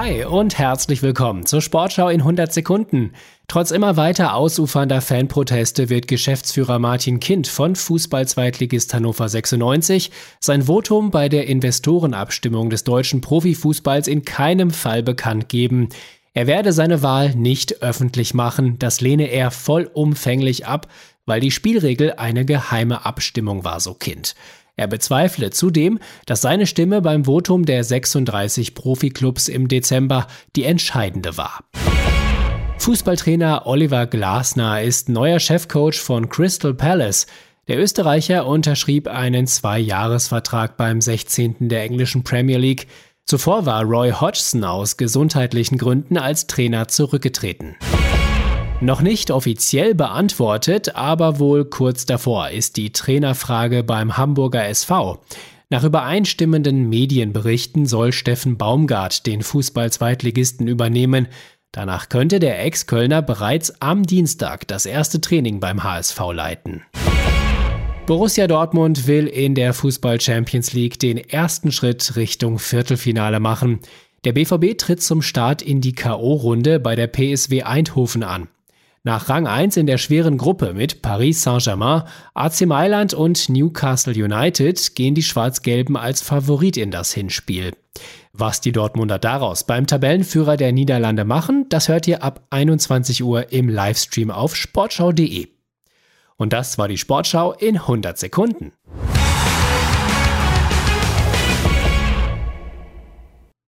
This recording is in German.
Hi und herzlich willkommen zur Sportschau in 100 Sekunden. Trotz immer weiter ausufernder Fanproteste wird Geschäftsführer Martin Kind von Fußball-Zweitligist Hannover 96 sein Votum bei der Investorenabstimmung des deutschen Profifußballs in keinem Fall bekannt geben. Er werde seine Wahl nicht öffentlich machen, das lehne er vollumfänglich ab, weil die Spielregel eine geheime Abstimmung war, so Kind. Er bezweifle zudem, dass seine Stimme beim Votum der 36 Profiklubs im Dezember die entscheidende war. Fußballtrainer Oliver Glasner ist neuer Chefcoach von Crystal Palace. Der Österreicher unterschrieb einen Zweijahresvertrag beim 16. der englischen Premier League. Zuvor war Roy Hodgson aus gesundheitlichen Gründen als Trainer zurückgetreten. Noch nicht offiziell beantwortet, aber wohl kurz davor ist die Trainerfrage beim Hamburger SV. Nach übereinstimmenden Medienberichten soll Steffen Baumgart den Fußball-Zweitligisten übernehmen. Danach könnte der Ex-Kölner bereits am Dienstag das erste Training beim HSV leiten. Borussia Dortmund will in der Fußball Champions League den ersten Schritt Richtung Viertelfinale machen. Der BVB tritt zum Start in die KO-Runde bei der PSW Eindhoven an. Nach Rang 1 in der schweren Gruppe mit Paris Saint-Germain, AC Mailand und Newcastle United gehen die Schwarz-Gelben als Favorit in das Hinspiel. Was die Dortmunder daraus beim Tabellenführer der Niederlande machen, das hört ihr ab 21 Uhr im Livestream auf sportschau.de. Und das war die Sportschau in 100 Sekunden.